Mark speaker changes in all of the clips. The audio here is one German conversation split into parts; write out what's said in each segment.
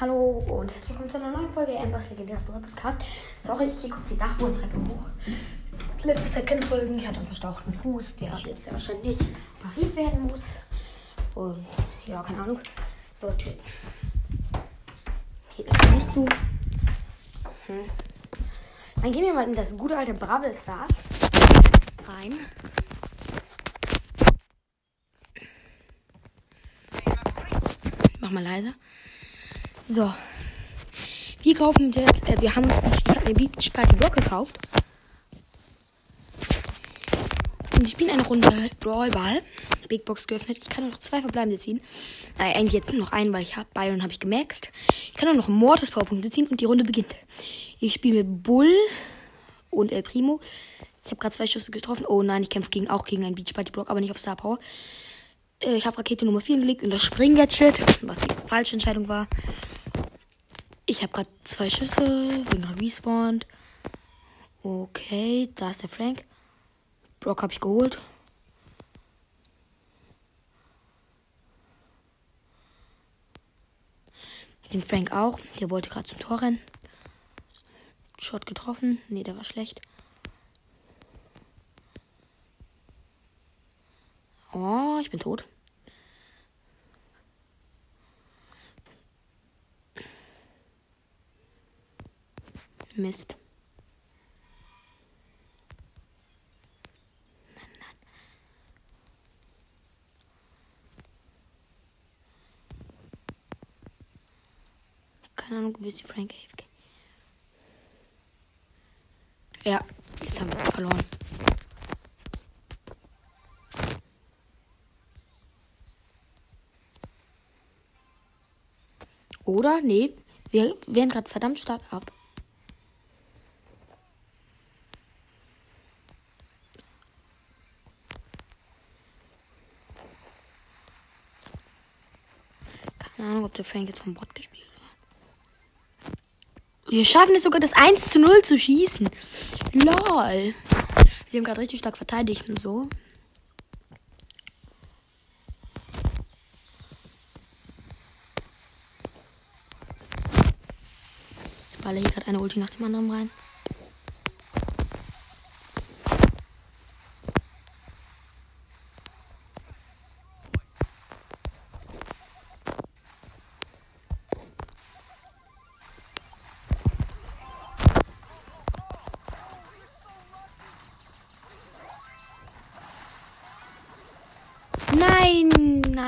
Speaker 1: Hallo und herzlich willkommen zu einer neuen Folge Ambers Legendärer Podcast. Sorry, ich gehe kurz die Dachbodentreppe hoch. Letzte Zeit keine Folgen. Ich hatte einen verstauchten Fuß, der jetzt sehr wahrscheinlich operiert werden muss. Und ja, keine Ahnung. So, Tür. Geht natürlich nicht zu. Hm. Dann gehen wir mal in das gute alte Brabbel Stars rein. Mach mal leiser. So. Wir kaufen jetzt, äh, wir haben uns, ich habe mir Beach Party Block gekauft. Und ich spiele eine Runde Brawl Ball. Big Box geöffnet. Ich kann nur noch zwei verbleibende ziehen. Äh, eigentlich jetzt noch einen, weil ich habe Byron habe ich gemaxt. Ich kann nur noch Mortis Powerpunkte ziehen und die Runde beginnt. Ich spiele mit Bull und El Primo. Ich habe gerade zwei Schüsse getroffen. Oh nein, ich kämpfe gegen, auch gegen einen Beach Party Block, aber nicht auf Star Power. Äh, ich habe Rakete Nummer 4 gelegt und das Spring-Gadget, was die falsche Entscheidung war. Ich habe gerade zwei Schüsse, bin gerade respawned. Okay, da ist der Frank. Brock habe ich geholt. Den Frank auch. Der wollte gerade zum Tor rennen. Shot getroffen. Nee, der war schlecht. Oh, ich bin tot. Mist. Nein, nein. Keine Ahnung, wo ist die Frank AFK? Ja, jetzt haben wir es verloren. Oder? Nee, wir werden gerade verdammt stark ab. Keine Ahnung, ob der Frank jetzt vom Bot gespielt wird. Wir schaffen es sogar, das 1 zu 0 zu schießen. Lol. Sie haben gerade richtig stark verteidigt und so. Ich balle hier gerade eine Ulti nach dem anderen rein.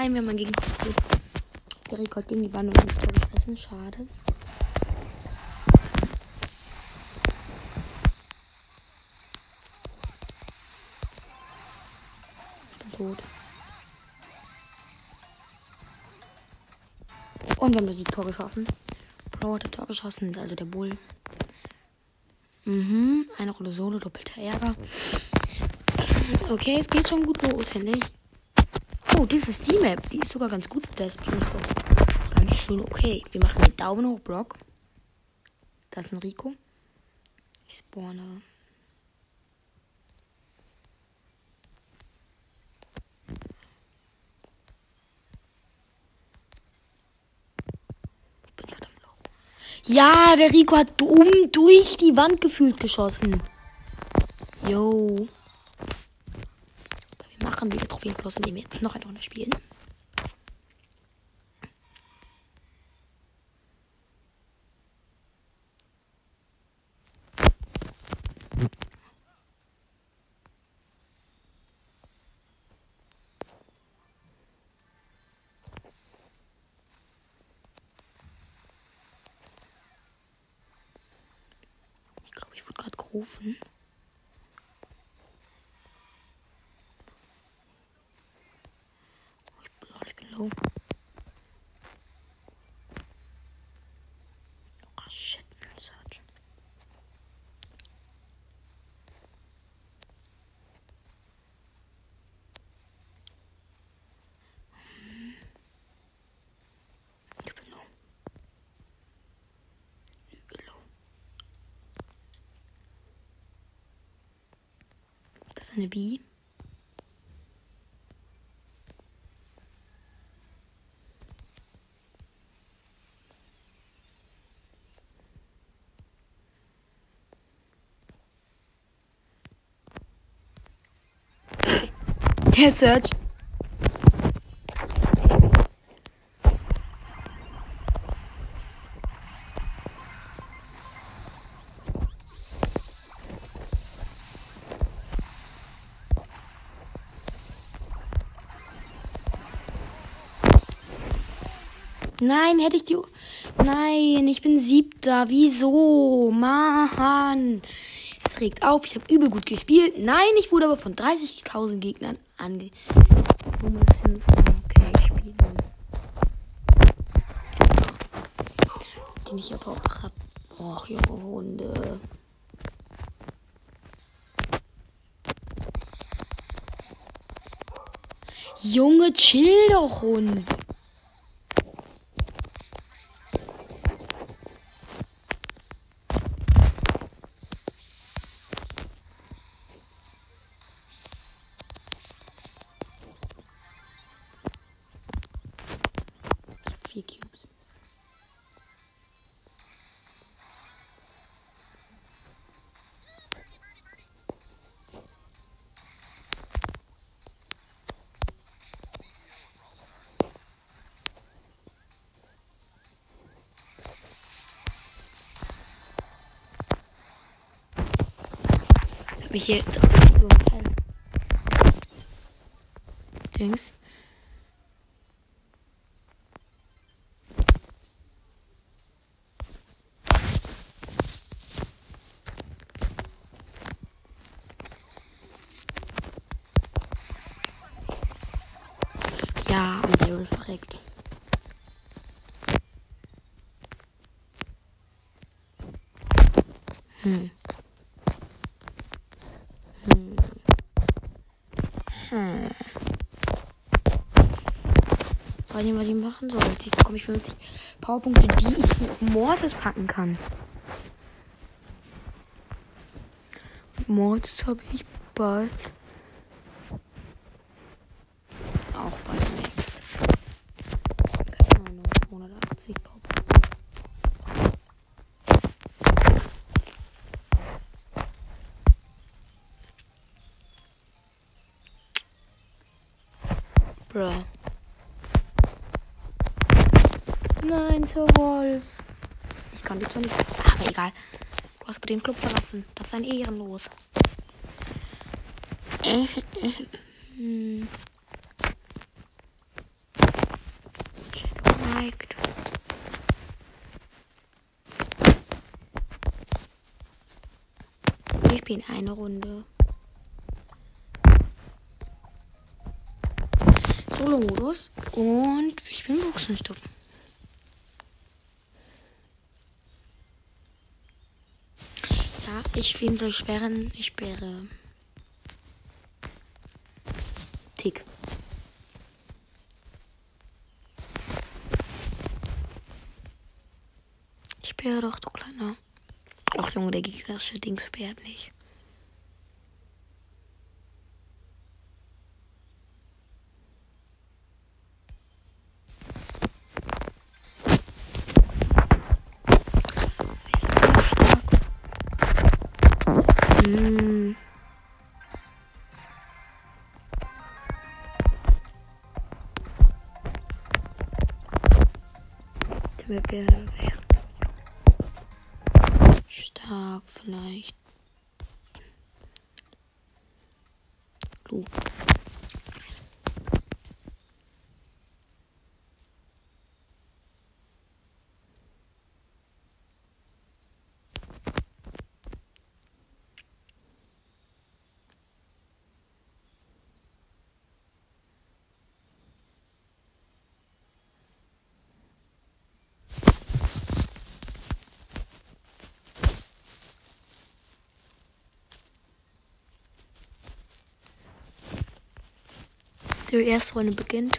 Speaker 1: Nein, wir haben passiert. Der hat gegen die Bande und ins Tor geschossen. Schade. Tot. Und wir haben das Tor geschossen. Pro hat das Tor geschossen, also der Bull. Mhm, eine Runde Solo, doppelter Ärger. Okay, es geht schon gut los, finde ich. Oh, diese Steam-App, die ist sogar ganz gut. Der ist ganz schön okay. Wir machen den Daumen hoch, Brock. Das ist ein Rico. Ich spawne. Ja, der Rico hat um durch die Wand gefühlt geschossen. Yo machen wir Trophäen Plus, indem wir jetzt noch eine Runde spielen. Ich glaube, ich wurde gerade gerufen. Low. Oh shit, search. Low. Das ist eine B. Der Search. Nein, hätte ich die. Nein, ich bin siebter. Wieso? Mann. Regt auf. Ich habe übel gut gespielt. Nein, ich wurde aber von 30.000 Gegnern ange. Okay, ich spiele. Den ich aber auch hab. Och, junge Hunde. Junge, chill doch, Hund. Mich hier Dings. Ja, und Daryl verreckt. Hm. Hm. Hm. Weiß nicht, was ich machen soll. Jetzt bekomme ich 50 Powerpunkte, die ich auf Mortis packen kann. Mortis habe ich bald. Auch bald next. Keine Ahnung, 280 Powerpunkte. Bruh. Nein, zur Wolf. Ich kann die zwar nicht. Aber egal. Du hast aber den Club verlassen. Das ist ein Ehrenlos. Äh, äh, hm. Liked. Wir spielen eine Runde. Solo-Modus und wir spielen Boxenstopp. Ich soll ich sperren? Ich sperre. Tick. Ich sperre doch, du kleiner. Ach Junge, der gegnerische Ding sperrt nicht. Stark vielleicht. Lu. Die erste Runde beginnt.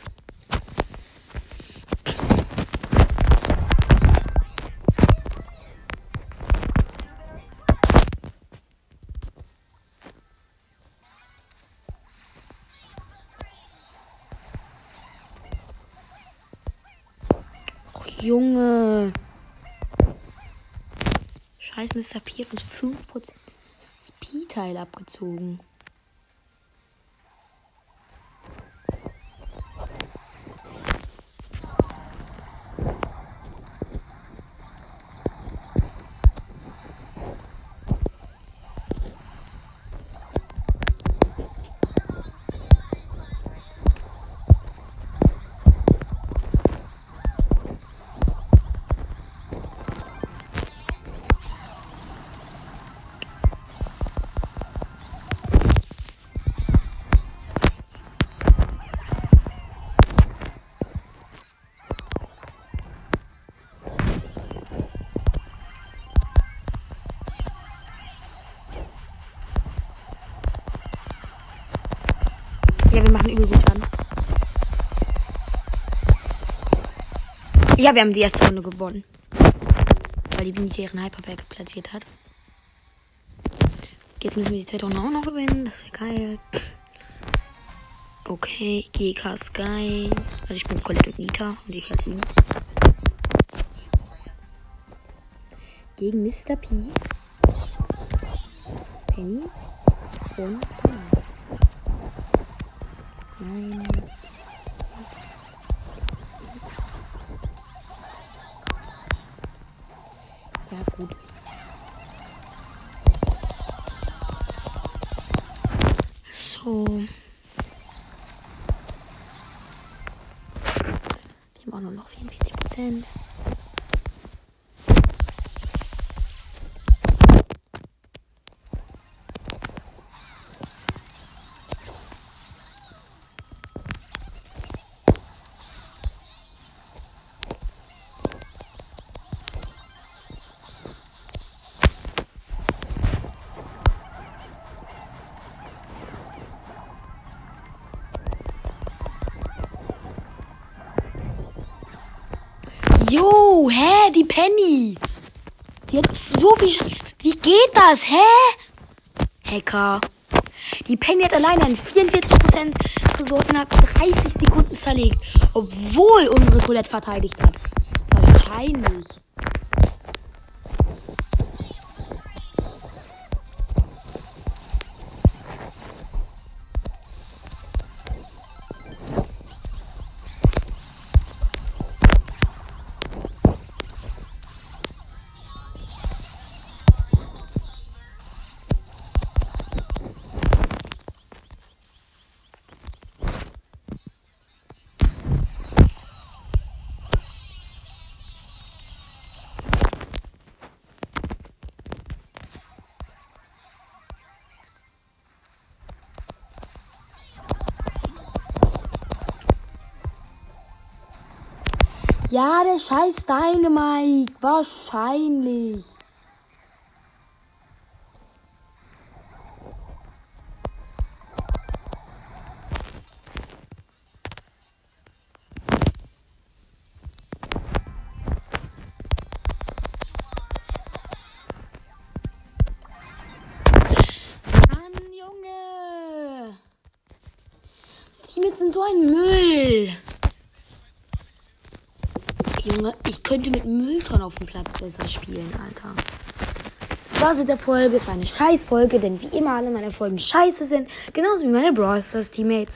Speaker 1: Junge. Scheiß Mr. P hat uns 5% Speed-Teil abgezogen. Ja, wir machen übel gut an. Ja, wir haben die erste Runde gewonnen. Weil die Binite ihren Hyperberg platziert hat. Jetzt müssen wir die zweite Runde auch noch gewinnen. Das wäre geil. Okay, GK Sky. Also ich bin Colette und Nita und ich halt ihn. Gegen Mr. P. Penny und Nein. Ja, Jo, hä, die Penny. Die hat so viel. Sch Wie geht das, hä? Hacker. Die Penny hat alleine einen 44% Ressourcen innerhalb 30 Sekunden zerlegt, obwohl unsere Colette verteidigt hat. Wahrscheinlich. Ja, der scheiß Dynamite. Wahrscheinlich. Mann, Junge. Die mit sind so ein Müll. Junge, ich könnte mit Mülltonnen auf dem Platz besser spielen, Alter. Das war's mit der Folge. Es war eine Scheißfolge, denn wie immer alle meine Folgen scheiße sind. Genauso wie meine Brawl Stars Teammates.